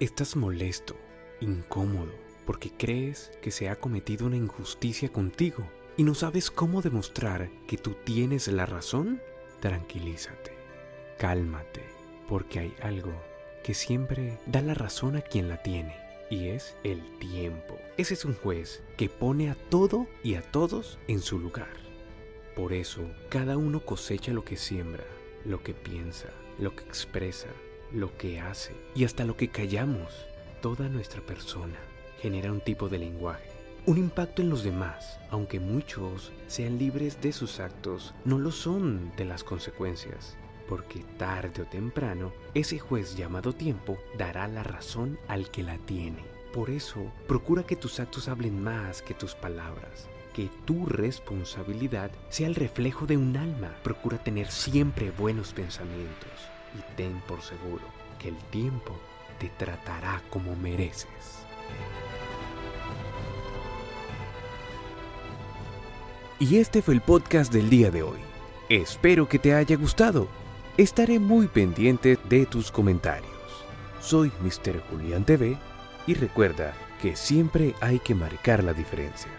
Estás molesto, incómodo, porque crees que se ha cometido una injusticia contigo y no sabes cómo demostrar que tú tienes la razón. Tranquilízate, cálmate, porque hay algo que siempre da la razón a quien la tiene, y es el tiempo. Ese es un juez que pone a todo y a todos en su lugar. Por eso, cada uno cosecha lo que siembra, lo que piensa, lo que expresa, lo que hace y hasta lo que callamos. Toda nuestra persona genera un tipo de lenguaje, un impacto en los demás, aunque muchos sean libres de sus actos, no lo son de las consecuencias, porque tarde o temprano ese juez llamado tiempo dará la razón al que la tiene. Por eso, procura que tus actos hablen más que tus palabras, que tu responsabilidad sea el reflejo de un alma. Procura tener siempre buenos pensamientos y ten por seguro que el tiempo te tratará como mereces. Y este fue el podcast del día de hoy. Espero que te haya gustado. Estaré muy pendiente de tus comentarios. Soy Mr. Julián TV y recuerda que siempre hay que marcar la diferencia.